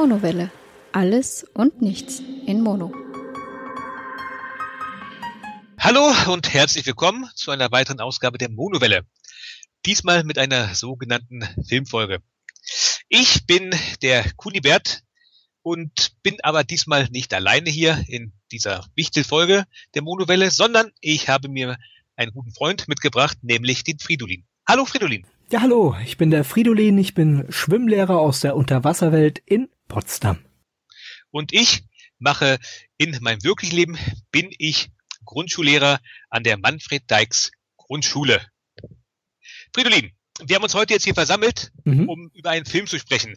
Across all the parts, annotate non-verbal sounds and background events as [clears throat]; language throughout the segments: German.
Monowelle. Alles und nichts in Mono. Hallo und herzlich willkommen zu einer weiteren Ausgabe der Monowelle. Diesmal mit einer sogenannten Filmfolge. Ich bin der Kunibert und bin aber diesmal nicht alleine hier in dieser Wichtelfolge der Monowelle, sondern ich habe mir einen guten Freund mitgebracht, nämlich den Fridolin. Hallo Fridolin. Ja, hallo, ich bin der Fridolin, ich bin Schwimmlehrer aus der Unterwasserwelt in Potsdam. Und ich mache in meinem wirklichen Leben, bin ich Grundschullehrer an der Manfred Dykes Grundschule. Fridolin, wir haben uns heute jetzt hier versammelt, mhm. um über einen Film zu sprechen.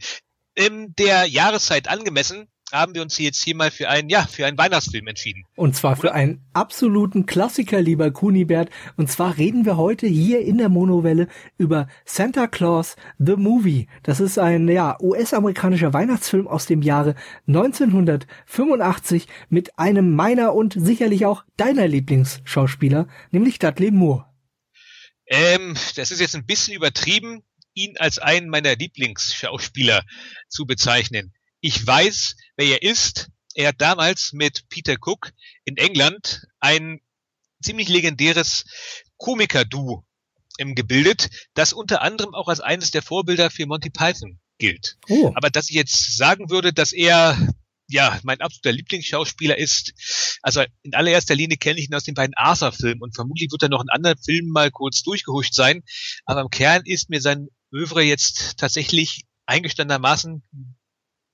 In der Jahreszeit angemessen haben wir uns jetzt hier mal für einen, ja, für einen Weihnachtsfilm entschieden. Und zwar für einen absoluten Klassiker, lieber Kunibert. Und zwar reden wir heute hier in der Monowelle über Santa Claus The Movie. Das ist ein, ja, US-amerikanischer Weihnachtsfilm aus dem Jahre 1985 mit einem meiner und sicherlich auch deiner Lieblingsschauspieler, nämlich Dudley Moore. Ähm, das ist jetzt ein bisschen übertrieben, ihn als einen meiner Lieblingsschauspieler zu bezeichnen. Ich weiß, wer er ist. Er hat damals mit Peter Cook in England ein ziemlich legendäres Komiker-Duo gebildet, das unter anderem auch als eines der Vorbilder für Monty Python gilt. Oh. Aber dass ich jetzt sagen würde, dass er ja mein absoluter Lieblingsschauspieler ist, also in allererster Linie kenne ich ihn aus den beiden Arthur-Filmen und vermutlich wird er noch in anderen Filmen mal kurz durchgehuscht sein, aber im Kern ist mir sein Övre jetzt tatsächlich eingestandenermaßen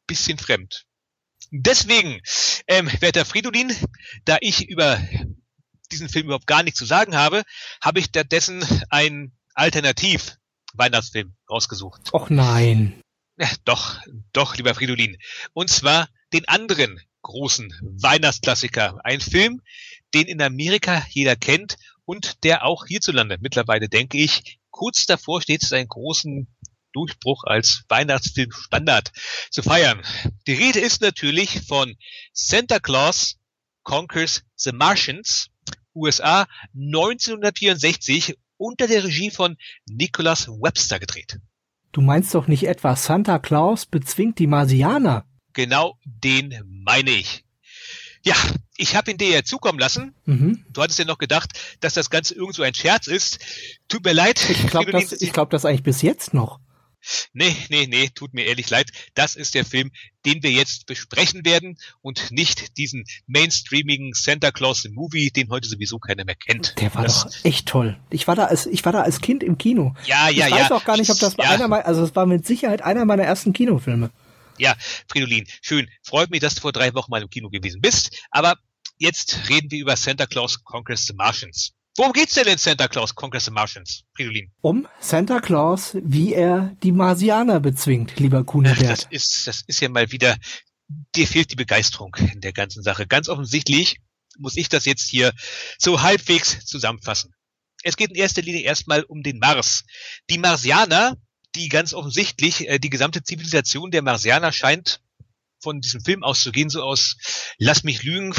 bisschen fremd. Deswegen, ähm, werter Fridolin, da ich über diesen Film überhaupt gar nichts zu sagen habe, habe ich stattdessen ein Alternativ Weihnachtsfilm rausgesucht. Och nein. Ja, doch, doch, lieber Fridolin. Und zwar den anderen großen Weihnachtsklassiker. Ein Film, den in Amerika jeder kennt und der auch hierzulande mittlerweile, denke ich, kurz davor steht, seinen großen Durchbruch als Weihnachtsfilm-Standard zu feiern. Die Rede ist natürlich von Santa Claus Conquers the Martians, USA 1964 unter der Regie von Nicholas Webster gedreht. Du meinst doch nicht etwa Santa Claus bezwingt die Marsianer? Genau den meine ich. Ja, ich habe ihn dir ja zukommen lassen. Mhm. Du hattest ja noch gedacht, dass das Ganze irgend so ein Scherz ist. Tut mir leid. Ich glaube das, glaub das eigentlich bis jetzt noch. Nee, nee, nee, tut mir ehrlich leid. Das ist der Film, den wir jetzt besprechen werden und nicht diesen mainstreamigen Santa Claus Movie, den heute sowieso keiner mehr kennt. Der war das, doch echt toll. Ich war da als, ich war da als Kind im Kino. Ja, ja, ja. Ich weiß ja. auch gar nicht, ob das ja. einer meiner, also es war mit Sicherheit einer meiner ersten Kinofilme. Ja, Fridolin, schön. Freut mich, dass du vor drei Wochen mal im Kino gewesen bist. Aber jetzt reden wir über Santa Claus Conquers the Martians. Worum geht's denn in Santa Claus Conquers the Martians, Fridolin? Um Santa Claus, wie er die Marsianer bezwingt, lieber Kunibert. Das ist, das ist ja mal wieder, dir fehlt die Begeisterung in der ganzen Sache. Ganz offensichtlich muss ich das jetzt hier so halbwegs zusammenfassen. Es geht in erster Linie erstmal um den Mars. Die Marsianer, die ganz offensichtlich, äh, die gesamte Zivilisation der Marsianer scheint von diesem Film auszugehen, so aus, lass mich lügen,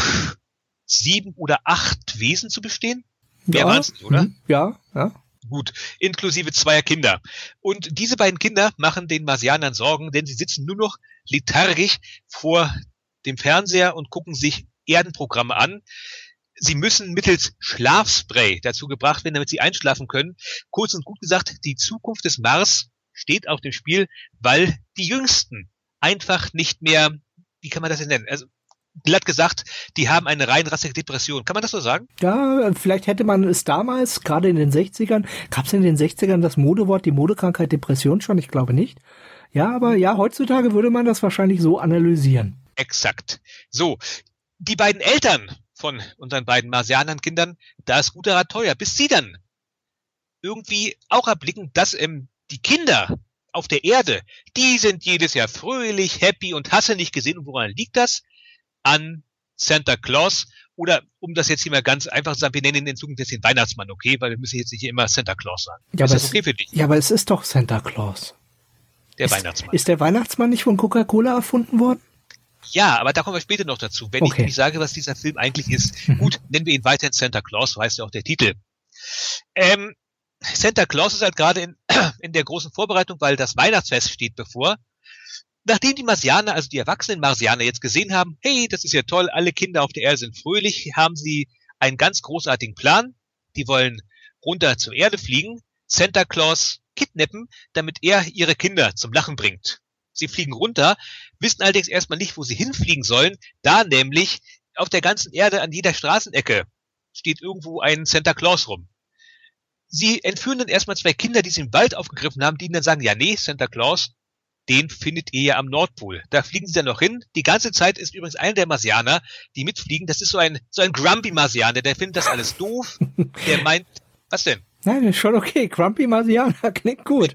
sieben oder acht Wesen zu bestehen. Mehr ja, waren's oder? Hm, ja, ja. Gut, inklusive zweier Kinder. Und diese beiden Kinder machen den Marsianern Sorgen, denn sie sitzen nur noch lethargisch vor dem Fernseher und gucken sich Erdenprogramme an. Sie müssen mittels Schlafspray dazu gebracht werden, damit sie einschlafen können. Kurz und gut gesagt, die Zukunft des Mars steht auf dem Spiel, weil die Jüngsten einfach nicht mehr, wie kann man das denn nennen? Also glatt gesagt, die haben eine rein rassige Depression. Kann man das so sagen? Ja, vielleicht hätte man es damals, gerade in den 60ern, gab es in den 60ern das Modewort, die Modekrankheit Depression schon? Ich glaube nicht. Ja, aber ja, heutzutage würde man das wahrscheinlich so analysieren. Exakt. So, die beiden Eltern von unseren beiden Marsianern-Kindern, da ist guter Rat teuer, bis sie dann irgendwie auch erblicken, dass ähm, die Kinder auf der Erde, die sind jedes Jahr fröhlich, happy und hasse nicht gesehen. Und woran liegt das? An Santa Claus oder um das jetzt hier mal ganz einfach zu sagen, wir nennen ihn in Zukunft jetzt den Weihnachtsmann, okay? Weil wir müssen jetzt nicht immer Santa Claus sagen. Ja, ist das okay für dich? Ja, aber es ist doch Santa Claus. Der ist, Weihnachtsmann. Ist der Weihnachtsmann nicht von Coca-Cola erfunden worden? Ja, aber da kommen wir später noch dazu. Wenn okay. ich nicht sage, was dieser Film eigentlich ist, mhm. gut, nennen wir ihn weiterhin Santa Claus, so heißt ja auch der Titel. Ähm, Santa Claus ist halt gerade in, [clears throat] in der großen Vorbereitung, weil das Weihnachtsfest steht bevor nachdem die Marsianer, also die erwachsenen Marsianer jetzt gesehen haben, hey, das ist ja toll, alle Kinder auf der Erde sind fröhlich, haben sie einen ganz großartigen Plan. Die wollen runter zur Erde fliegen, Santa Claus kidnappen, damit er ihre Kinder zum Lachen bringt. Sie fliegen runter, wissen allerdings erstmal nicht, wo sie hinfliegen sollen, da nämlich auf der ganzen Erde an jeder Straßenecke steht irgendwo ein Santa Claus rum. Sie entführen dann erstmal zwei Kinder, die sie im Wald aufgegriffen haben, die ihnen dann sagen, ja nee, Santa Claus, den findet ihr ja am Nordpol. Da fliegen sie dann noch hin. Die ganze Zeit ist übrigens einer der Marsianer, die mitfliegen, das ist so ein, so ein Grumpy Marsianer, der findet das alles doof. Der [laughs] meint, was denn? Nein, ist schon okay. Grumpy Marsianer [laughs] klingt gut.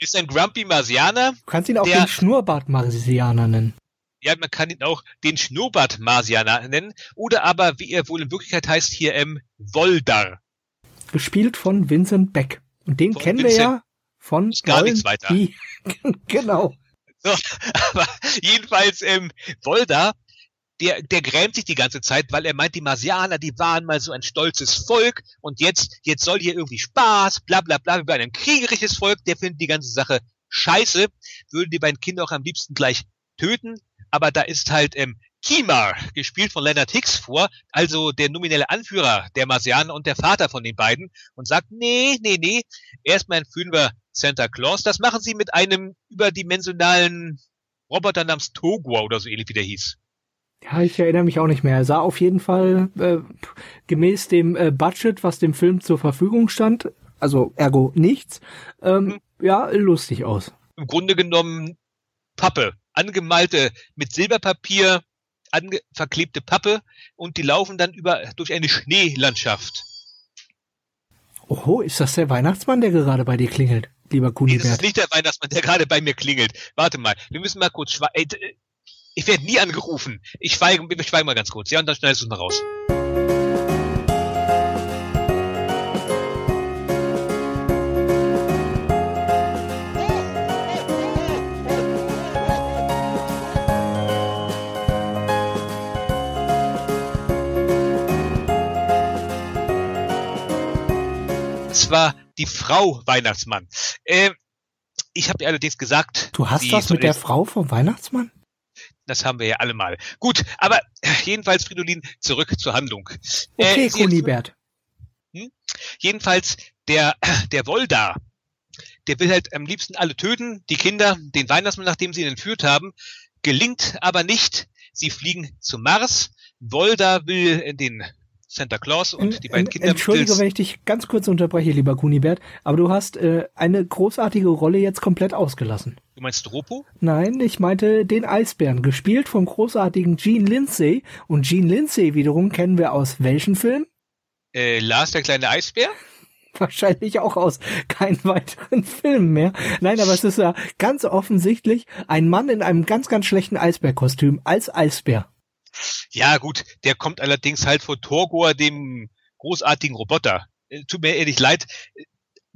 Ist ein Grumpy Marsianer. Du kannst ihn auch Der- den Schnurrbart Marsianer nennen. Ja, man kann ihn auch den Schnurrbart Marsianer nennen. Oder aber, wie er wohl in Wirklichkeit heißt, hier ähm, Voldar. Gespielt von Vincent Beck. Und den Von kennen wir Vincent. ja von Ist gar nichts weiter. Die, [laughs] genau. So, aber jedenfalls, ähm, Volda, der, der grämt sich die ganze Zeit, weil er meint, die Marsianer, die waren mal so ein stolzes Volk und jetzt, jetzt soll hier irgendwie Spaß, bla bla bla, über ein kriegerisches Volk, der findet die ganze Sache scheiße, würden die beiden Kinder auch am liebsten gleich töten, aber da ist halt ähm, Kimar, gespielt von Leonard Hicks vor, also der nominelle Anführer der Marsianer und der Vater von den beiden und sagt, nee, nee, nee, erstmal entführen wir Santa Claus. Das machen sie mit einem überdimensionalen Roboter namens Togua oder so ähnlich wie der hieß. Ja, ich erinnere mich auch nicht mehr. Er sah auf jeden Fall äh, gemäß dem äh, Budget, was dem Film zur Verfügung stand, also ergo nichts, ähm, ja, lustig aus. Im Grunde genommen Pappe, angemalte mit Silberpapier, verklebte Pappe und die laufen dann über durch eine Schneelandschaft. Oho, ist das der Weihnachtsmann, der gerade bei dir klingelt, lieber Nee, das Kunibert? ist nicht der Weihnachtsmann, der gerade bei mir klingelt. Warte mal, wir müssen mal kurz schweigen. D- Ich werde nie angerufen. Ich schweige, wir schweigen mal ganz kurz, ja, und dann schneidest du es mal raus. Es war die Frau Weihnachtsmann. Äh, ich habe ihr allerdings gesagt, Du hast soll mit der Frau vom Weihnachtsmann? Das haben wir ja alle mal. Gut, aber äh, jedenfalls, Fridolin, zurück zur Handlung. Okay, Äh, Kunibert. Jedenfalls, der, der Volda, der will halt am liebsten alle töten, die Kinder, den Weihnachtsmann, nachdem sie ihn entführt haben, gelingt aber nicht. Sie fliegen zum Mars. Volda will in den Santa Claus und die beiden Kinder Entschuldige, wenn ich dich ganz kurz unterbreche, lieber Kunibert, aber du hast äh, eine großartige Rolle jetzt komplett ausgelassen. Du meinst Ropo? Nein, ich meinte den Eisbären, gespielt vom großartigen Gene Lindsay. Und Gene Lindsay wiederum kennen wir aus welchem Film? Äh, Lars, der kleine Eisbär? [laughs] Wahrscheinlich auch aus keinen weiteren Filmen mehr. Nein, aber es ist ja ganz offensichtlich ein Mann in einem ganz, ganz schlechten Eisbärkostüm als Eisbär. Ja, gut, der kommt allerdings halt vor Torgor, dem großartigen Roboter. Äh, Tut mir ehrlich leid.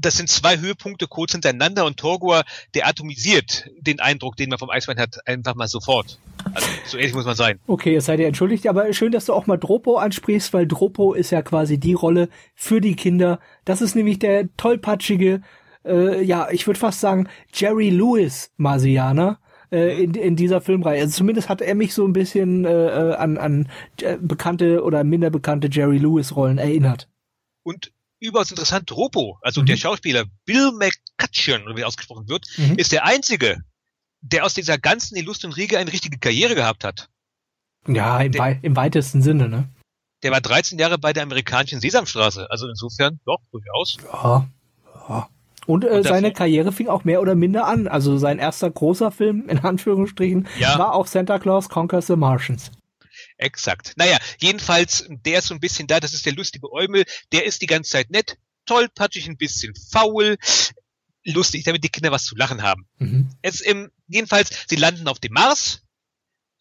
Das sind zwei Höhepunkte kurz hintereinander und Torgor, der atomisiert den Eindruck, den man vom Eisbein hat, einfach mal sofort. Also, so ehrlich muss man sein. Okay, es sei dir entschuldigt, aber schön, dass du auch mal Dropo ansprichst, weil Dropo ist ja quasi die Rolle für die Kinder. Das ist nämlich der tollpatschige, äh, ja, ich würde fast sagen, Jerry Lewis Marsianer äh, in, in dieser Filmreihe. Also zumindest hat er mich so ein bisschen äh, äh, an, an äh, bekannte oder minder bekannte Jerry Lewis Rollen erinnert. Und überaus interessant, Ropo, also Mhm. der Schauspieler Bill McCutcheon, wie er ausgesprochen wird, Mhm. ist der einzige, der aus dieser ganzen illustren Riege eine richtige Karriere gehabt hat. Ja, im, Der- wei im weitesten Sinne, ne? Der war 13 Jahre bei der amerikanischen Sesamstraße, also insofern, doch, durchaus. Ja. ja. Und, äh, Und seine Karriere fing auch mehr oder minder an. Also sein erster großer Film, in Anführungsstrichen, Ja. war auch Santa Claus Conquers the Martians. Exakt. Naja, jedenfalls, der ist so ein bisschen da, das ist der lustige Eumel, der ist die ganze Zeit nett, tollpatschig, ein bisschen faul, lustig, damit die Kinder was zu lachen haben. Mhm. Es, ähm, jedenfalls, sie landen auf dem Mars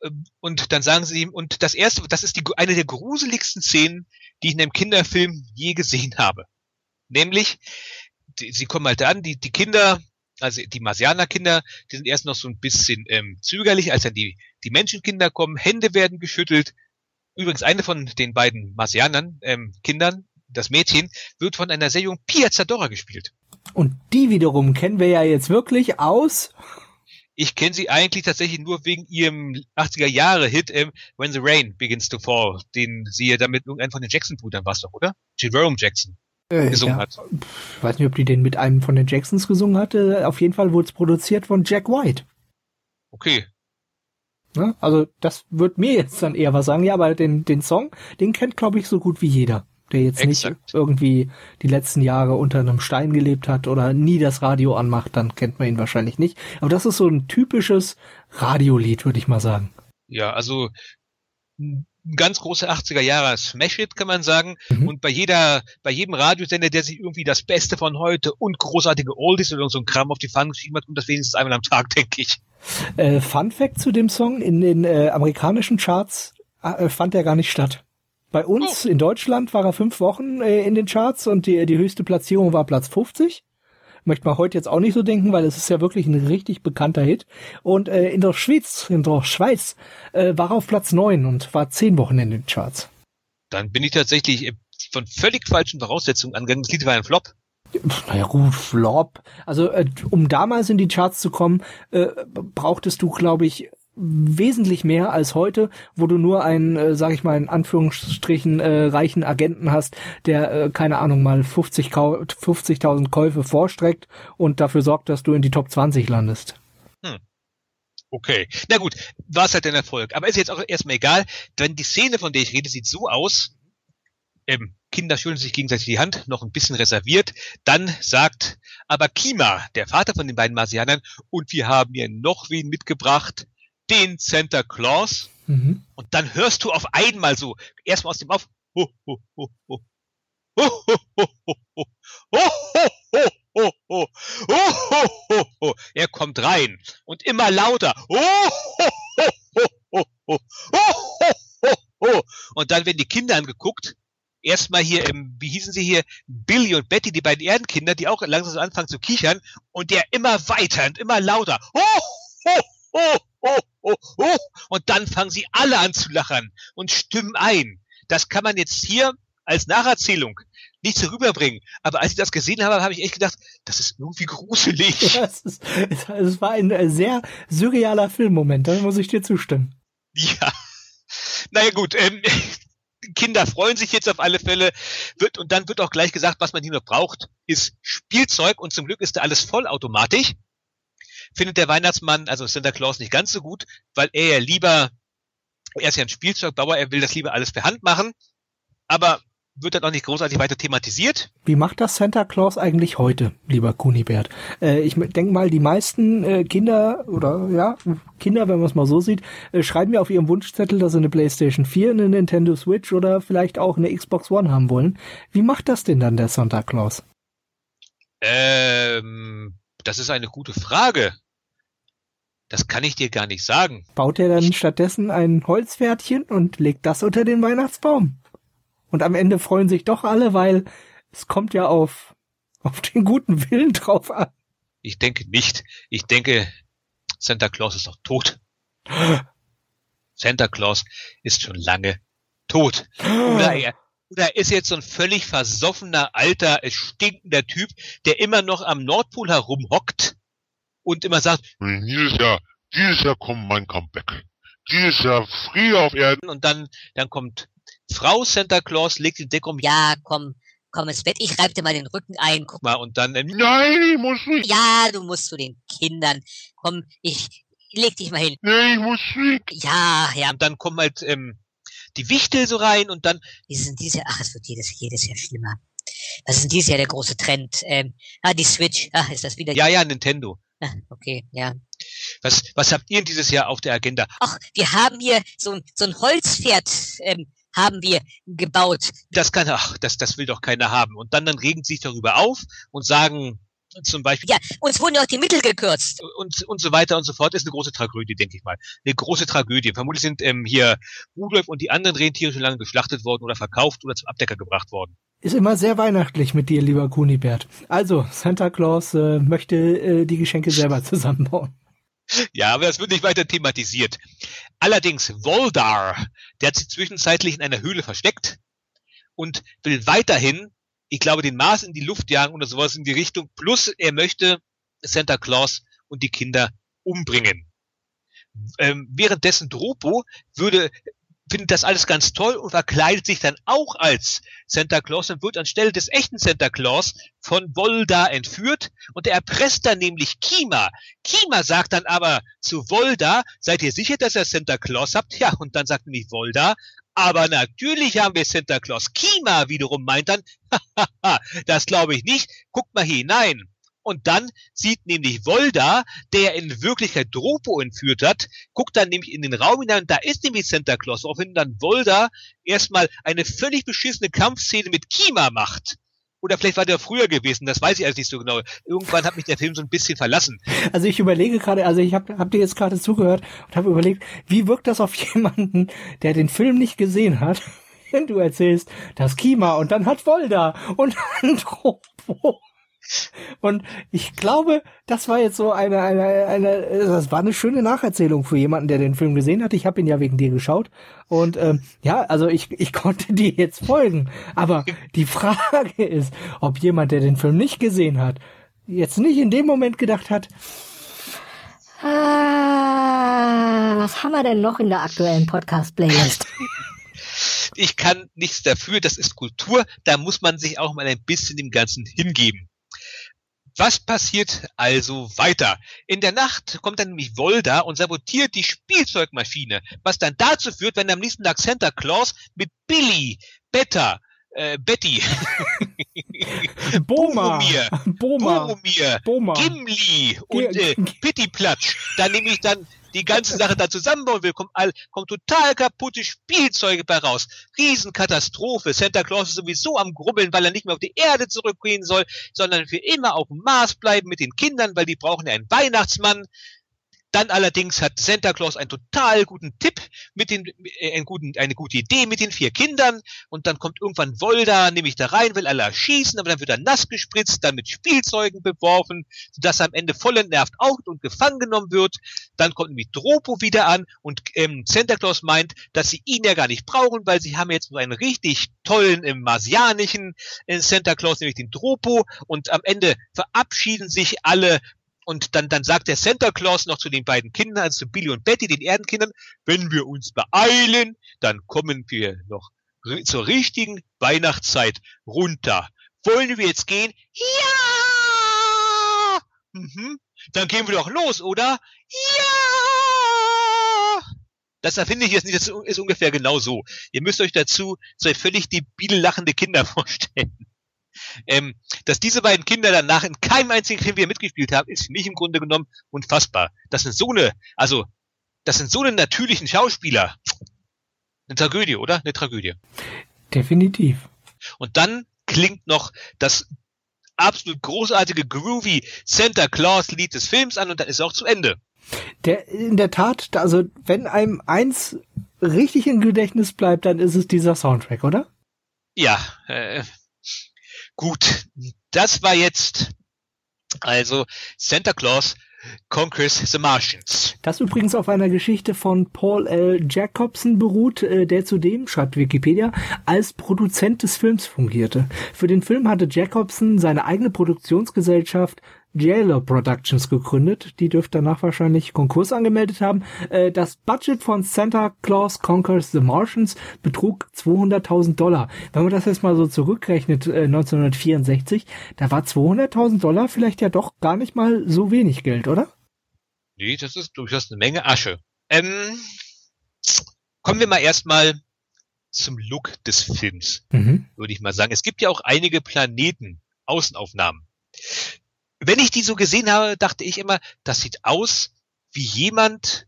ähm, und dann sagen sie ihm, und das erste, das ist die, eine der gruseligsten Szenen, die ich in einem Kinderfilm je gesehen habe. Nämlich, die, sie kommen halt an, die, die Kinder, also die Marsianer-Kinder, die sind erst noch so ein bisschen ähm, zögerlich, als dann die, die Menschenkinder kommen, Hände werden geschüttelt. Übrigens, eine von den beiden Marsianern, ähm, Kindern, das Mädchen, wird von einer sehr jungen Pia Zadora gespielt. Und die wiederum kennen wir ja jetzt wirklich aus. Ich kenne sie eigentlich tatsächlich nur wegen ihrem 80er Jahre Hit ähm, When the Rain Begins to Fall, den sie ja damit irgendeinen von den Jackson-Brüdern war doch, oder? Jerome Jackson äh, gesungen ja. hat. Ich weiß nicht, ob die den mit einem von den Jacksons gesungen hatte. Auf jeden Fall wurde es produziert von Jack White. Okay. Ja, also das wird mir jetzt dann eher was sagen. Ja, aber den, den Song, den kennt, glaube ich, so gut wie jeder der jetzt Exakt. nicht irgendwie die letzten Jahre unter einem Stein gelebt hat oder nie das Radio anmacht, dann kennt man ihn wahrscheinlich nicht. Aber das ist so ein typisches Radiolied, würde ich mal sagen. Ja, also ganz große 80er Jahre Smash-Hit, kann man sagen. Mhm. Und bei jeder, bei jedem Radiosender, der sich irgendwie das Beste von heute und großartige Oldies oder so ein Kram auf die Fahnen geschrieben hat, kommt das wenigstens einmal am Tag, [laughs] denke ich. Äh, Fun Fact zu dem Song, in den äh, amerikanischen Charts äh, fand er gar nicht statt. Bei uns oh. in Deutschland war er fünf Wochen äh, in den Charts und die, die höchste Platzierung war Platz 50. Möchte man heute jetzt auch nicht so denken, weil es ist ja wirklich ein richtig bekannter Hit. Und äh, in der Schweiz, in der Schweiz äh, war er auf Platz neun und war zehn Wochen in den Charts. Dann bin ich tatsächlich äh, von völlig falschen Voraussetzungen angegangen. Das Lied war ein Flop. Naja gut, Flop. Also äh, um damals in die Charts zu kommen, äh, brauchtest du, glaube ich, wesentlich mehr als heute, wo du nur einen, äh, sag ich mal in Anführungsstrichen, äh, reichen Agenten hast, der, äh, keine Ahnung, mal 50 50.000 Käufe vorstreckt und dafür sorgt, dass du in die Top 20 landest. Hm. Okay. Na gut, war es halt ein Erfolg. Aber ist jetzt auch erstmal egal, denn die Szene, von der ich rede, sieht so aus, ähm, Kinder schütteln sich gegenseitig die Hand, noch ein bisschen reserviert. Dann sagt aber Kima, der Vater von den beiden Marsianern, und wir haben hier noch wen mitgebracht den Santa Claus. Mhm. Und dann hörst du auf einmal so, erstmal aus dem Auf, ho, ho, ho, ho. Er kommt rein und immer lauter. Und dann werden die Kinder angeguckt. Erstmal hier im, wie hießen sie hier, Billy und Betty, die beiden Erdenkinder, die auch langsam so anfangen zu kichern. Und der immer weiter und immer lauter. Ho, ho, ho, ho, ho, ho. Und dann fangen sie alle an zu lachen und stimmen ein. Das kann man jetzt hier als Nacherzählung nicht so rüberbringen. Aber als ich das gesehen habe, habe ich echt gedacht, das ist irgendwie gruselig. [laughs] Ja, es, ist, es war ein sehr surrealer Filmmoment, da muss ich dir zustimmen. Ja. Naja gut, ähm, [laughs] Kinder freuen sich jetzt auf alle Fälle. Wird, und dann wird auch gleich gesagt, was man hier noch braucht, ist Spielzeug und zum Glück ist da alles vollautomatisch findet der Weihnachtsmann, also Santa Claus, nicht ganz so gut, weil er ja lieber, er ist ja ein Spielzeugbauer, er will das lieber alles per Hand machen, aber wird dann auch nicht großartig weiter thematisiert. Wie macht das Santa Claus eigentlich heute, lieber Kunibert? Äh, ich denke mal, die meisten äh, Kinder oder ja, Kinder, wenn man es mal so sieht, äh, schreiben ja auf ihrem Wunschzettel, dass sie eine PlayStation 4, eine Nintendo Switch oder vielleicht auch eine Xbox One haben wollen. Wie macht das denn dann der Santa Claus? Ähm, das ist eine gute Frage. Das kann ich dir gar nicht sagen. Baut er dann stattdessen ein Holzpferdchen und legt das unter den Weihnachtsbaum? Und am Ende freuen sich doch alle, weil es kommt ja auf, [laughs] auf den guten Willen drauf an. Ich denke nicht. Ich denke, Santa Claus ist doch tot. [gasps] Santa Claus ist schon lange tot. Oder [gasps] er, oder ist jetzt so ein völlig versoffener, alter, stinkender Typ, der immer noch am Nordpol herumhockt und immer sagt, dieses Jahr, dieses Jahr kommt mein Comeback. Dieses Jahr Friede auf Erden. Und dann, dann kommt Frau Santa Claus, legt die Decke um. Ja, komm, komm ins Bett, ich reib dir mal den Rücken ein. Guck mal, und dann, ähm, Nein, ich muss nicht. Ja, du musst zu den Kindern. Komm, ich leg dich mal hin. Nee, ich muss nicht. Ja, ja. Und dann kommen halt, ähm, die Wichtel so rein und dann. Wie sind diese, ach, es wird jedes, jedes Jahr schlimmer. Was ist denn dieses Jahr der große Trend? Ähm, ah, die Switch. Ah, ist das wieder? Ja, ja, Nintendo. Ah, okay, ja. Was, was habt ihr dieses Jahr auf der Agenda? Ach, wir haben hier so, ein so ein Holzpferd, ähm, haben wir gebaut. Das kann, ach, das, das will doch keiner haben. Und dann, dann regen sie sich darüber auf und sagen, zum Beispiel. Ja, uns wurden ja auch die Mittel gekürzt. Und, und so weiter und so fort. Ist eine große Tragödie, denke ich mal. Eine große Tragödie. Vermutlich sind ähm, hier Rudolf und die anderen Rentiere schon lange geschlachtet worden oder verkauft oder zum Abdecker gebracht worden. Ist immer sehr weihnachtlich mit dir, lieber Kunibert. Also, Santa Claus äh, möchte äh, die Geschenke selber zusammenbauen. Ja, aber das wird nicht weiter thematisiert. Allerdings, Voldar, der hat sich zwischenzeitlich in einer Höhle versteckt und will weiterhin, ich glaube, den Mars in die Luft jagen oder sowas in die Richtung. Plus, er möchte Santa Claus und die Kinder umbringen. Ähm, währenddessen Dropo würde findet das alles ganz toll und verkleidet sich dann auch als Santa Claus und wird anstelle des echten Santa Claus von Volda entführt und er erpresst dann nämlich Kima. Kima sagt dann aber zu Volda, seid ihr sicher, dass ihr Santa Claus habt? Ja, und dann sagt nämlich Volda, aber natürlich haben wir Santa Claus. Kima wiederum meint dann, [laughs] das glaube ich nicht, guckt mal hinein. Und dann sieht nämlich Volda, der in Wirklichkeit Dropo entführt hat, guckt dann nämlich in den Raum hinein und da ist nämlich Santa Claus, woraufhin dann Volda erstmal eine völlig beschissene Kampfszene mit Kima macht. Oder vielleicht war der früher gewesen, das weiß ich alles nicht so genau. Irgendwann hat mich der Film so ein bisschen verlassen. Also ich überlege gerade, also ich habe hab dir jetzt gerade zugehört und habe überlegt, wie wirkt das auf [laughs] jemanden, der den Film nicht gesehen hat, [laughs] wenn du erzählst, das Kima und dann hat Volda und dann [laughs] Dropo. Und ich glaube, das war jetzt so eine, eine, eine, das war eine schöne Nacherzählung für jemanden, der den Film gesehen hat. Ich habe ihn ja wegen dir geschaut. Und ähm, ja, also ich, ich konnte [laughs] dir jetzt folgen. Aber die Frage ist, ob jemand, der den Film nicht gesehen hat, jetzt nicht in dem Moment gedacht hat, ah, was haben wir denn noch in der aktuellen Podcast-Playlist? Ich kann nichts dafür, das ist Kultur, da muss man sich auch mal ein bisschen dem Ganzen hingeben. Was passiert also weiter? In der Nacht kommt dann nämlich Volda und sabotiert die Spielzeugmaschine, was dann dazu führt, wenn am nächsten Tag Santa Claus mit Billy, Betta, äh, Betty, [laughs] Boma, Boromir, Boma, Boromir, Boma. Gimli und äh, Pittiplatsch, dann nämlich dann die ganze Sache da zusammenbauen will, kommt, all, kommt total kaputte Spielzeuge bei raus. Riesenkatastrophe. Santa Claus ist sowieso am Grubbeln, weil er nicht mehr auf die Erde zurückgehen soll, sondern für immer auf dem Mars bleiben mit den Kindern, weil die brauchen ja einen Weihnachtsmann. Dann allerdings hat Santa Claus einen total guten Tipp mit den, äh, einen guten, eine gute Idee mit den vier Kindern und dann kommt irgendwann Volda nämlich da rein, will alle erschießen, aber dann wird er nass gespritzt, dann mit Spielzeugen beworfen, sodass er am Ende voll entnervt auch und gefangen genommen wird. Dann kommt nämlich Dropo wieder an und ähm, Santa Claus meint, dass sie ihn ja gar nicht brauchen, weil sie haben jetzt so einen richtig tollen äh, marsianischen äh, Santa Claus, nämlich den Dropo und am Ende verabschieden sich alle und dann, dann sagt der Santa Claus noch zu den beiden Kindern, also zu Billy und Betty, den Erdenkindern, wenn wir uns beeilen, dann kommen wir noch zur richtigen Weihnachtszeit runter. Wollen wir jetzt gehen? Ja! Mhm. Dann gehen wir doch los, oder? Ja! Das erfinde ich jetzt nicht, das ist ungefähr genau so. Ihr müsst euch dazu zwei völlig debile lachende Kinder [laughs] vorstellen. Ähm, dass diese beiden Kinder danach in keinem einzigen Film wieder mitgespielt haben, ist für mich im Grunde genommen unfassbar. Das sind so eine, also, das sind so eine natürlichen Schauspieler. Eine Tragödie, oder? Eine Tragödie. Definitiv. Und dann klingt noch das absolut großartige, groovy Santa Claus Lied des Films an und dann ist er auch zu Ende. Der, in der Tat, also wenn einem eins richtig im Gedächtnis bleibt, dann ist es dieser Soundtrack, oder? Ja, äh, gut. Das war jetzt also Santa Claus Conquers the Martians. Das übrigens auf einer Geschichte von Paul L. Jacobson beruht, äh, der zudem, schreibt Wikipedia, als Produzent des Films fungierte. Für den Film hatte Jacobson seine eigene Produktionsgesellschaft JLo Productions gegründet. Die dürfte danach wahrscheinlich Konkurs angemeldet haben. Äh, Das Budget von Santa Claus Conquers the Martians betrug 200.000 Dollar. Wenn man das jetzt mal so zurückrechnet, äh, 1964, da war 200.000 Dollar vielleicht ja doch gar nicht mal so wenig Geld, oder? Nee, das ist durchaus eine Menge Asche. Ähm, kommen wir mal erstmal zum Look des Films, Mhm. würde ich mal sagen. Es gibt ja auch einige Planeten, Außenaufnahmen. Wenn ich die so gesehen habe, dachte ich immer, das sieht aus wie jemand,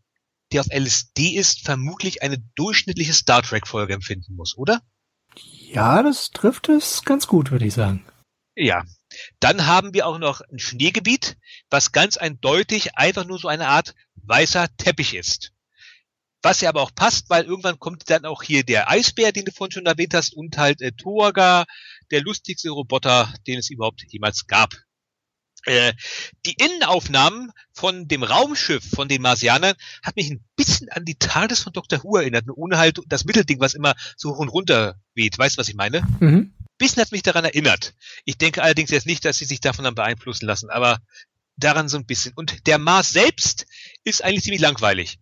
der auf LSD ist, vermutlich eine durchschnittliche Star Trek Folge empfinden muss, oder? Ja, das trifft es ganz gut, würde ich sagen. Ja. Dann haben wir auch noch ein Schneegebiet, was ganz eindeutig einfach nur so eine Art weißer Teppich ist. Was ja aber auch passt, weil irgendwann kommt dann auch hier der Eisbär, den du vorhin schon erwähnt hast, und halt äh, Toaga, der lustigste Roboter, den es überhaupt jemals gab. Äh, die Innenaufnahmen von dem Raumschiff von den Marsianern hat mich ein bisschen an die TARDIS von Dr. Who erinnert, ohne halt das Mittelding, was immer so hoch und runter weht. Weißt du, was ich meine? Mhm. bisschen hat mich daran erinnert. Ich denke allerdings jetzt nicht, dass sie sich davon dann beeinflussen lassen, aber daran so ein bisschen. Und der Mars selbst ist eigentlich ziemlich langweilig.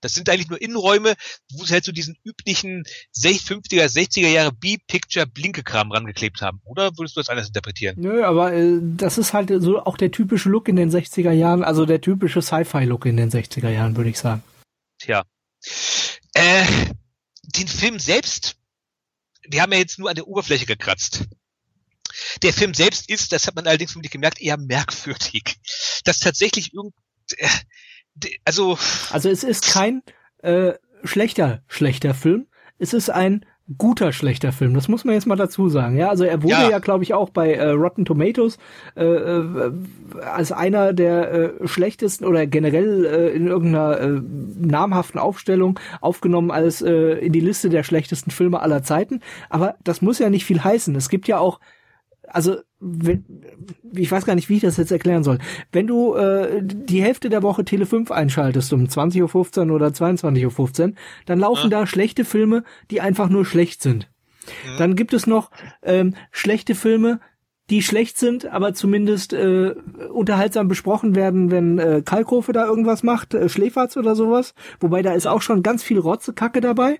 Das sind eigentlich nur Innenräume, wo sie halt so diesen üblichen 50er, 60er Jahre B-Picture Blinkekram rangeklebt haben. Oder würdest du das anders interpretieren? Nö, aber äh, das ist halt so auch der typische Look in den 60er Jahren, also der typische Sci-Fi-Look in den 60er Jahren, würde ich sagen. Tja. Äh, den Film selbst, wir haben ja jetzt nur an der Oberfläche gekratzt. Der Film selbst ist, das hat man allerdings dir gemerkt, eher merkwürdig. Dass tatsächlich irgend, äh, also. Also es ist kein äh, schlechter, schlechter Film. Es ist ein guter schlechter Film. Das muss man jetzt mal dazu sagen. Ja, also er wurde ja, ja glaube ich, auch bei äh, Rotten Tomatoes äh, äh, als einer der äh, schlechtesten oder generell äh, in irgendeiner äh, namhaften Aufstellung aufgenommen als äh, in die Liste der schlechtesten Filme aller Zeiten. Aber das muss ja nicht viel heißen. Es gibt ja auch also wenn, ich weiß gar nicht, wie ich das jetzt erklären soll. Wenn du äh, die Hälfte der Woche Tele 5 einschaltest um 20.15 Uhr oder 22.15 Uhr, dann laufen ja. da schlechte Filme, die einfach nur schlecht sind. Ja. Dann gibt es noch ähm, schlechte Filme, die schlecht sind, aber zumindest äh, unterhaltsam besprochen werden, wenn äh, Kalkofe da irgendwas macht, äh, Schläferz oder sowas. Wobei da ist auch schon ganz viel Rotzekacke dabei.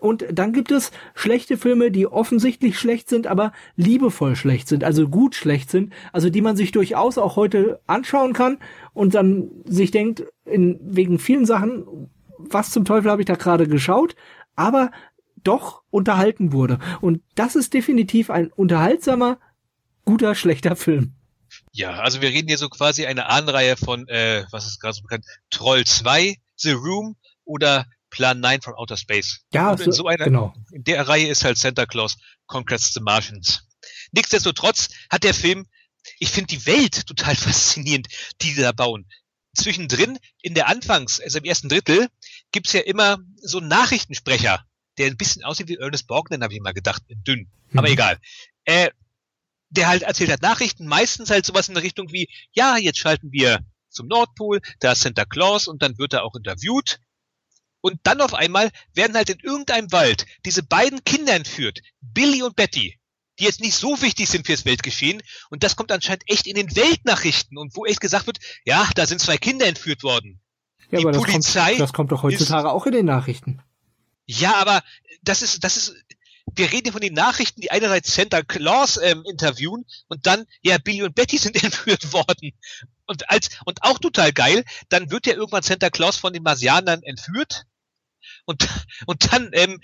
Und dann gibt es schlechte Filme, die offensichtlich schlecht sind, aber liebevoll schlecht sind, also gut schlecht sind, also die man sich durchaus auch heute anschauen kann und dann sich denkt, in, wegen vielen Sachen, was zum Teufel habe ich da gerade geschaut, aber doch unterhalten wurde. Und das ist definitiv ein unterhaltsamer, guter, schlechter Film. Ja, also wir reden hier so quasi eine Anreihe von, äh, was ist gerade so bekannt, Troll 2, The Room oder Plan 9 from Outer Space. Ja, so, in so einer, genau. In der Reihe ist halt Santa Claus Conquest the Martians. Nichtsdestotrotz hat der Film, ich finde die Welt [laughs] total faszinierend, die sie da bauen. Zwischendrin, in der Anfangs, also im ersten Drittel, gibt's ja immer so einen Nachrichtensprecher, der ein bisschen aussieht wie Ernest Borgnine, habe ich mal gedacht, dünn. Mhm. Aber egal. Äh, der halt erzählt hat Nachrichten, meistens halt sowas in der Richtung wie, ja, jetzt schalten wir zum Nordpol, da ist Santa Claus und dann wird er auch interviewt und dann auf einmal werden halt in irgendeinem Wald diese beiden Kinder entführt, Billy und Betty, die jetzt nicht so wichtig sind fürs Weltgeschehen. Und das kommt anscheinend echt in den Weltnachrichten und wo echt gesagt wird, ja, da sind zwei Kinder entführt worden. Ja, die aber Polizei das kommt, das kommt doch heutzutage ist, auch in den Nachrichten. Ja, aber das ist, das ist, wir reden von den Nachrichten, die einerseits Santa Claus ähm, interviewen und dann, ja, Billy und Betty sind [laughs] entführt worden. Und als, und auch total geil, dann wird ja irgendwann Santa Claus von den Marsianern entführt. Und, und dann, ähm,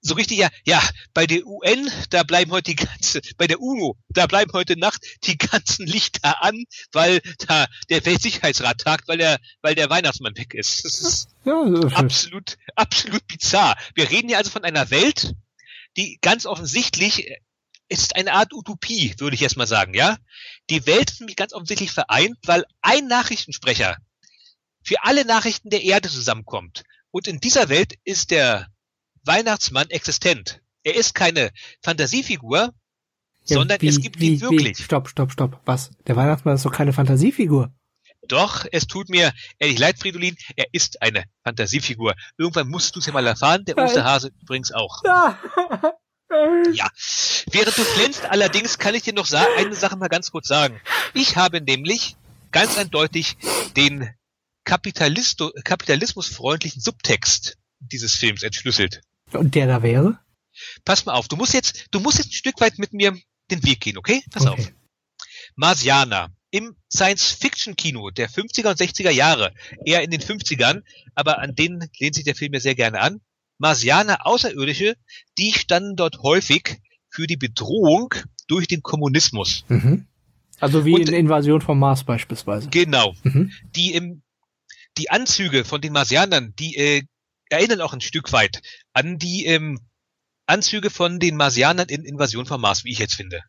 so richtig, ja, ja, bei der UN, da bleiben heute die ganze, bei der UNO, da bleiben heute Nacht die ganzen Lichter an, weil da der Weltsicherheitsrat tagt, weil der, weil der Weihnachtsmann weg ist. Das ist ja, absolut, absolut bizarr. Wir reden ja also von einer Welt, die ganz offensichtlich ist eine Art Utopie, würde ich jetzt mal sagen, ja. Die Welt ist nämlich ganz offensichtlich vereint, weil ein Nachrichtensprecher für alle Nachrichten der Erde zusammenkommt. Und in dieser Welt ist der Weihnachtsmann existent. Er ist keine Fantasiefigur, ja, sondern wie, es gibt wie, ihn wirklich. Wie? Stopp, stopp, stopp. Was? Der Weihnachtsmann ist doch keine Fantasiefigur. Doch, es tut mir ehrlich leid, Fridolin, er ist eine Fantasiefigur. Irgendwann musst du es ja mal erfahren, der Osterhase übrigens auch. [laughs] Ja. ja. Während du glänzt, allerdings kann ich dir noch eine Sache mal ganz kurz sagen. Ich habe nämlich ganz eindeutig den kapitalismusfreundlichen Subtext dieses Films entschlüsselt. Und der da wäre? Pass mal auf, du musst jetzt, du musst jetzt ein Stück weit mit mir den Weg gehen, okay? Pass okay. auf. Marsianer im Science-Fiction-Kino der 50er und 60er Jahre, eher in den 50ern, aber an denen lehnt sich der Film ja sehr gerne an. Marsianer, Außerirdische, die standen dort häufig für die Bedrohung durch den Kommunismus. Mhm. Also wie und, in Invasion vom Mars beispielsweise. Genau. Mhm. Die im die Anzüge von den Marsianern, die äh, erinnern auch ein Stück weit an die ähm, Anzüge von den Marsianern in Invasion vom Mars, wie ich jetzt finde.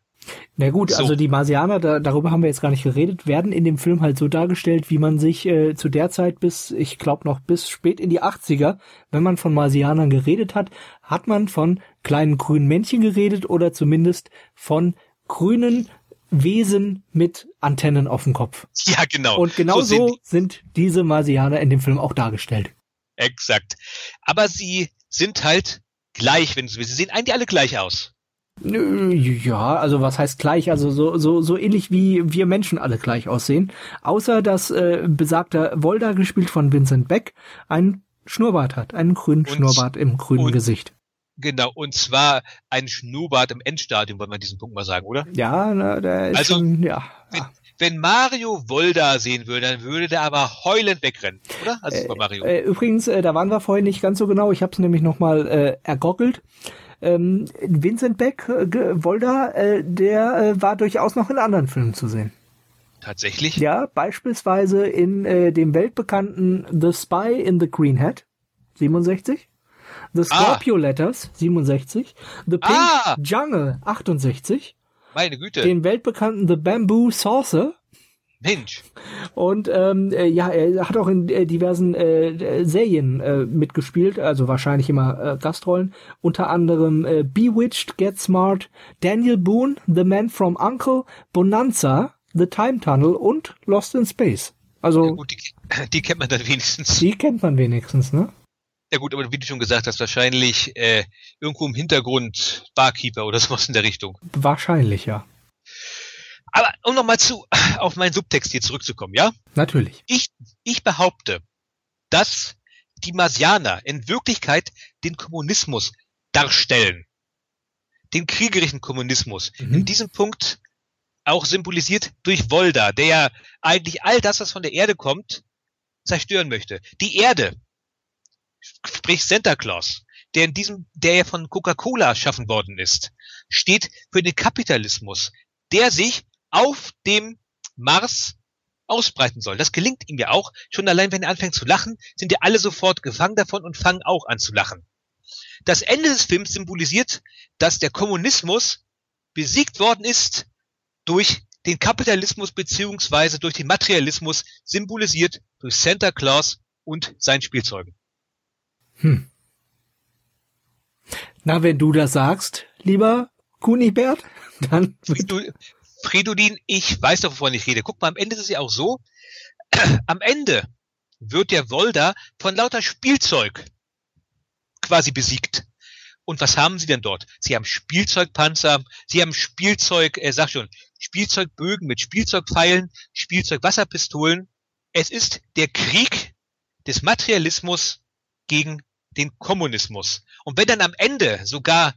Na gut, so. also die Marsianer, da, darüber haben wir jetzt gar nicht geredet, werden in dem Film halt so dargestellt, wie man sich äh, zu der Zeit bis, ich glaube noch bis spät in die 80er, wenn man von Marsianern geredet hat, hat man von kleinen grünen Männchen geredet oder zumindest von grünen Wesen mit Antennen auf dem Kopf. Ja, genau. Und genau so, sind, sind diese Marsianer in dem Film auch dargestellt. Exakt. Aber sie sind halt gleich, wenn sie, sie sehen eigentlich alle gleich aus. Ja, also was heißt gleich? Also so, so, so ähnlich wie wir Menschen alle gleich aussehen. Außer dass äh, besagter Volda, gespielt von Vincent Beck, einen Schnurrbart hat. Einen grünen Und- Schnurrbart im grünen und- Gesicht. Genau, und zwar ein Schnurrbart im Endstadium, wollen wir an diesem Punkt mal sagen, oder? Ja, na, der ist Also, schon, ja. wenn- Wenn Mario Volda sehen würde, dann würde der aber heulend wegrennen, oder? Also Super Mario. Äh, übrigens, äh, da waren wir vorhin nicht ganz so genau. Ich habe es nämlich nochmal äh, ergoggelt. Ähm, Vincent Beck, äh, Volda, äh, der äh, war durchaus noch in anderen Filmen zu sehen. Tatsächlich? Ja, beispielsweise in äh, dem weltbekannten The Spy in the Green Hat, 67. The Ah. Scorpio Letters, 67. The Pink Ah. Jungle, 68. Meine Güte. Den weltbekannten The Bamboo Saucer. Mensch. Und ähm, äh, ja, er hat auch in äh, diversen äh, Serien äh, mitgespielt, also wahrscheinlich immer äh, Gastrollen. Unter anderem äh, Bewitched, Get Smart, Daniel Boone, The Man from Uncle, Bonanza, The Time Tunnel und Lost in Space. Also Ja, gut, die, [laughs] die kennt man dann wenigstens. die kennt man wenigstens, ne? Ja gut, aber wie du schon gesagt hast, wahrscheinlich äh, irgendwo im Hintergrund Barkeeper oder [laughs] sowas in der Richtung. Wahrscheinlich, ja. Aber um nochmal zu [clears throat] auf meinen Subtext hier zurückzukommen, ja? Natürlich. Ich, ich behaupte, dass die Marsianer in Wirklichkeit den Kommunismus darstellen. Den kriegerischen Kommunismus. Mhm. In diesem Punkt auch symbolisiert durch Volda, der ja eigentlich all das, was von der Erde kommt, zerstören möchte. Die Erde, sprich Santa Claus, der in diesem, der ja von Coca-Cola erschaffen worden ist, steht für den Kapitalismus, der sich auf dem Mars ausbreiten soll. Das gelingt ihm ja auch. Schon allein, wenn er anfängt zu lachen, sind ja alle sofort gefangen davon und fangen auch an zu lachen. Das Ende des Films symbolisiert, dass der Kommunismus besiegt worden ist durch den Kapitalismus beziehungsweise durch den Materialismus, symbolisiert durch Santa Claus und sein Spielzeugen. Hm. Na, wenn du das sagst, lieber Kunibert, [laughs] dann Fridolin, ich weiß doch, wovon ich rede. Guck mal, am Ende ist es ja auch so, [clears throat] am Ende wird der Volda von lauter Spielzeug quasi besiegt. Und was haben sie denn dort? Sie haben Spielzeugpanzer, sie haben Spielzeug, äh, sag schon, Spielzeugbögen mit Spielzeugpfeilen, Spielzeugwasserpistolen. Es ist der Krieg des Materialismus gegen den Kommunismus. Und wenn dann am Ende sogar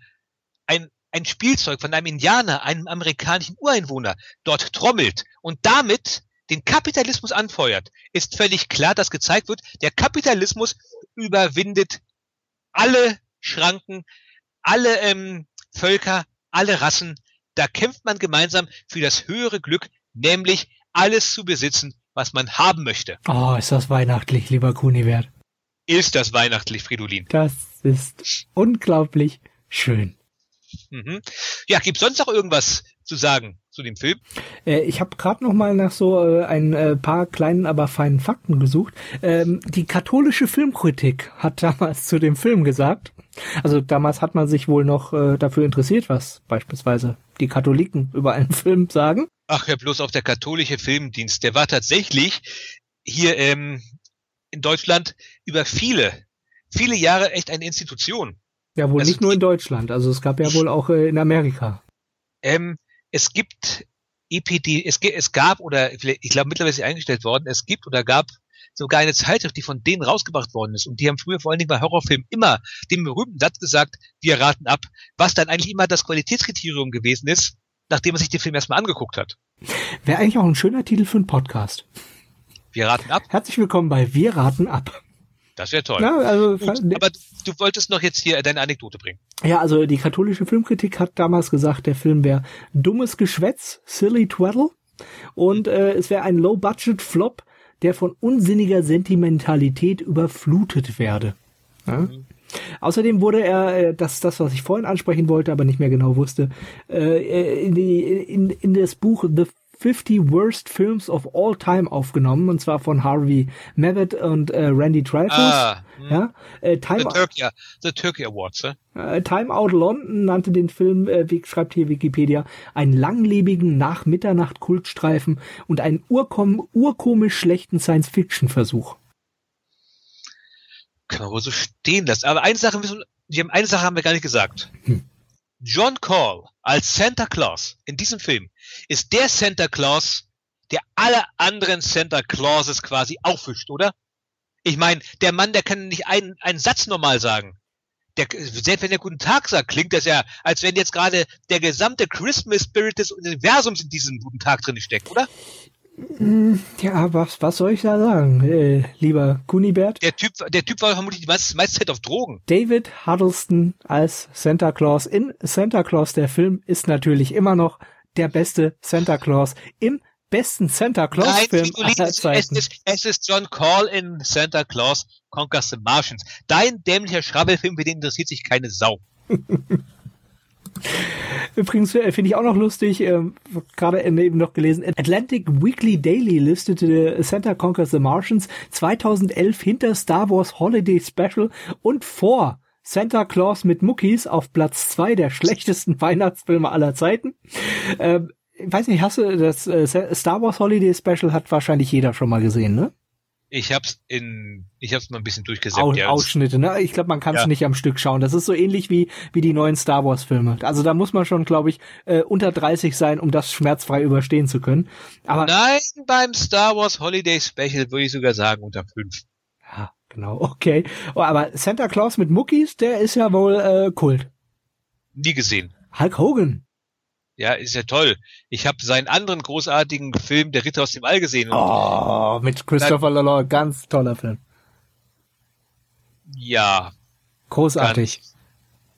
ein, ein Spielzeug von einem Indianer, einem amerikanischen Ureinwohner dort trommelt und damit den Kapitalismus anfeuert, ist völlig klar, dass gezeigt wird, der Kapitalismus überwindet alle Schranken, alle ähm, Völker, alle Rassen. Da kämpft man gemeinsam für das höhere Glück, nämlich alles zu besitzen, was man haben möchte. Oh, ist das weihnachtlich, lieber Kunibert. Ist das weihnachtlich, Fridolin? Das ist unglaublich schön. Mhm. Ja, gibt's sonst noch irgendwas zu sagen zu dem Film? Äh, ich habe gerade noch mal nach so äh, ein äh, paar kleinen, aber feinen Fakten gesucht. Ähm, die katholische Filmkritik hat [laughs] damals zu dem Film gesagt, also damals hat man sich wohl noch äh, dafür interessiert, was beispielsweise die Katholiken über einen [laughs] Film sagen. Ach ja, bloß auf der katholische Filmdienst. Der war tatsächlich hier ähm, in Deutschland über viele, viele Jahre echt eine Institution. Ja, wohl Also nicht nur in Deutschland, also es gab ja wohl auch äh, in Amerika. Ähm, es gibt EPD, es, es gab oder ich glaube mittlerweile ist sie eingestellt worden, es gibt oder gab sogar eine Zeitschrift, die von denen rausgebracht worden ist. Und die haben früher vor allen Dingen bei Horrorfilmen immer den berühmten Satz gesagt, wir raten ab, was dann eigentlich immer das Qualitätskriterium gewesen ist, nachdem man sich den Film erstmal angeguckt hat. Wäre eigentlich auch ein schöner Titel für einen Podcast. Wir raten ab, Herzlich willkommen bei Wir raten ab. das wäre toll. Ja, also, Gut, aber du, du wolltest noch jetzt hier deine Anekdote bringen. Ja, also die katholische Filmkritik hat damals gesagt, der Film wäre dummes Geschwätz, silly twaddle und äh, es wäre ein Low-Budget-Flop, der von unsinniger Sentimentalität überflutet werde. Ja? Außerdem wurde er, äh, das das, was ich vorhin ansprechen wollte, aber nicht mehr genau wusste, äh, in, die, in, in das Buch The 50 Worst Films of All Time aufgenommen, und zwar von Harvey Mavet und äh, Randy Dreyfuss. Ah, hm. ja, äh, The Time, Turkey, The Turkey Awards, ne? äh, Time Out London nannte den Film, äh, wie schreibt hier Wikipedia, einen langlebigen Nach-Mitternacht-Kultstreifen und einen urkom urkomisch schlechten Science-Fiction-Versuch. Kann man wohl so stehen lassen. Aber eine Sache müssen, wir haben eine Sache haben wir gar nicht gesagt. Hm. John Call als Santa Claus in diesem Film ist der Santa Claus, der alle anderen Santa Clauses quasi aufwischt, oder? Ich meine, der Mann, der kann nicht einen, einen Satz normal sagen. Der, selbst wenn er guten Tag sagt, klingt das ja, als wenn jetzt gerade der gesamte Christmas Spirit des Universums in diesem guten Tag drin steckt, oder? Ja, was, was soll ich da sagen, äh, lieber Kunibert? Der Typ, der Typ war vermutlich die meiste, meiste Zeit auf Drogen. David Huddleston als Santa Claus in Santa Claus, der Film, ist natürlich immer noch der beste Santa Claus im besten Santa Claus Nein, Film Fridolin, aller es, es, Zeiten. ist, es ist John Call in Santa Claus Conquers the Martians. Dein dämlicher Schrabbelfilm, für den interessiert sich keine Sau. [laughs] Übrigens äh, finde ich auch noch lustig, ähm, gerade eben noch gelesen, Atlantic Weekly Daily listete Santa Conquers the Martians 2011 hinter Star Wars Holiday Special und vor Santa Claus mit Muckis auf Platz zwei der schlechtesten [laughs] Weihnachtsfilme aller Zeiten. Ähm, ich weiß nicht, hast du das äh, Star Wars Holiday Special hat wahrscheinlich jeder schon mal gesehen, ne? Ich hab's in, ich hab's mal ein bisschen durchgesäppt. Au ja. Ausschnitte, ne? Ich glaube, man kann es Ja. nicht am Stück schauen. Das ist so ähnlich wie wie die neuen Star Wars Filme. Also da muss man schon, glaube ich, äh, unter 30 sein, um das schmerzfrei überstehen zu können. Aber Nein, beim Star Wars Holiday Special würde ich sogar sagen unter fünf. ja, genau, okay. Oh, aber Santa Claus mit Muckis, der ist ja wohl äh, Kult. Nie gesehen. Hulk Hogan. Ja, ist ja toll. Ich habe seinen anderen großartigen Film, Der Ritter aus dem All gesehen. Oh, mit Christopher Lalore, ganz toller Film. Ja, Großartig. Ganz,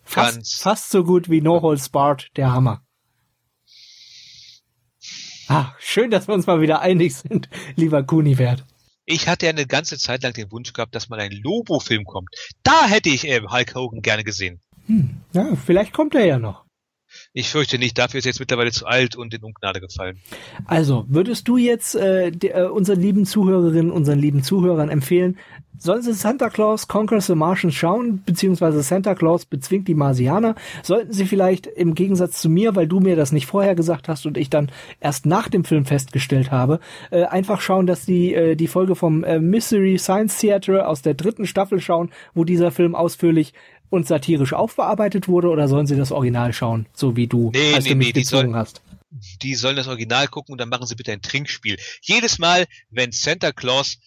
fast, ganz- fast so gut wie No Holds Barred, der Hammer. Ah, schön, dass wir uns mal wieder einig sind, [laughs] lieber Kunivert. ich hatte ja eine ganze Zeit lang den Wunsch gehabt, dass mal ein Lobo-Film kommt. Da hätte ich äh, Hulk Hogan gerne gesehen. Hm, ja, vielleicht kommt er ja noch. Ich fürchte nicht, dafür ist jetzt mittlerweile zu alt und in Ungnade gefallen. Also, würdest du jetzt äh, äh, unseren lieben Zuhörerinnen, unseren lieben Zuhörern empfehlen, sollen sie Santa Claus Conquers the Martians schauen, beziehungsweise Santa Claus bezwingt die Marsianer? Sollten sie vielleicht im Gegensatz zu mir, weil du mir das nicht vorher gesagt hast und ich dann erst nach dem Film festgestellt habe, äh, einfach schauen, dass die äh, die Folge vom äh, Mystery Science Theater aus der dritten Staffel schauen, wo dieser Film ausführlich und satirisch aufbearbeitet wurde, oder sollen sie das Original schauen, so wie du, Nee, als nee, du mich nee, die gezwungen sollen- hast? Die sollen das Original gucken und dann machen sie bitte ein Trinkspiel. Jedes Mal, wenn Santa Claus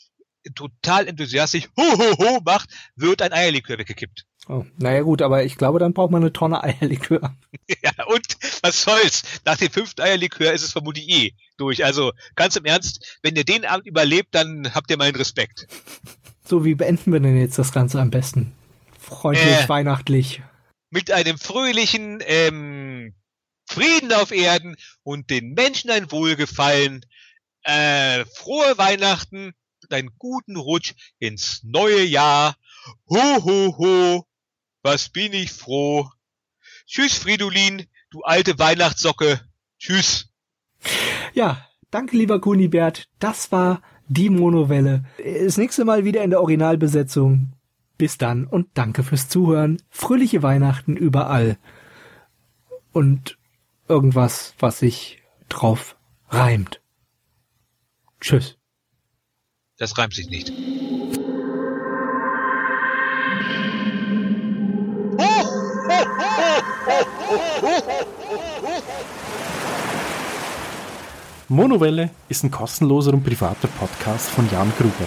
total enthusiastisch ho ho ho macht, wird ein Eierlikör weggekippt. Oh, naja gut, aber ich glaube, dann braucht man eine Tonne [laughs] Eierlikör. [laughs] Ja, und was soll's? Nach dem fünften Eierlikör ist es vermutlich eh durch. Also ganz im Ernst, wenn ihr den Abend überlebt, dann habt ihr meinen Respekt. [laughs] So, wie beenden wir denn jetzt das Ganze am besten? Freundlich, Äh. weihnachtlich. Mit einem fröhlichen ähm, Frieden auf Erden und den Menschen ein Wohlgefallen. Äh, frohe Weihnachten und einen guten Rutsch ins neue Jahr. Ho, ho, ho. Was bin ich froh. Tschüss, Fridolin, du alte Weihnachtssocke. Tschüss. Ja, danke lieber Kunibert. Das war die Monowelle. Das nächste Mal wieder in der Originalbesetzung. Bis dann und danke fürs Zuhören. Fröhliche Weihnachten überall. Und irgendwas, was sich drauf reimt. Tschüss. Das reimt sich nicht. Monowelle ist ein kostenloser und privater Podcast von Jan Gruber.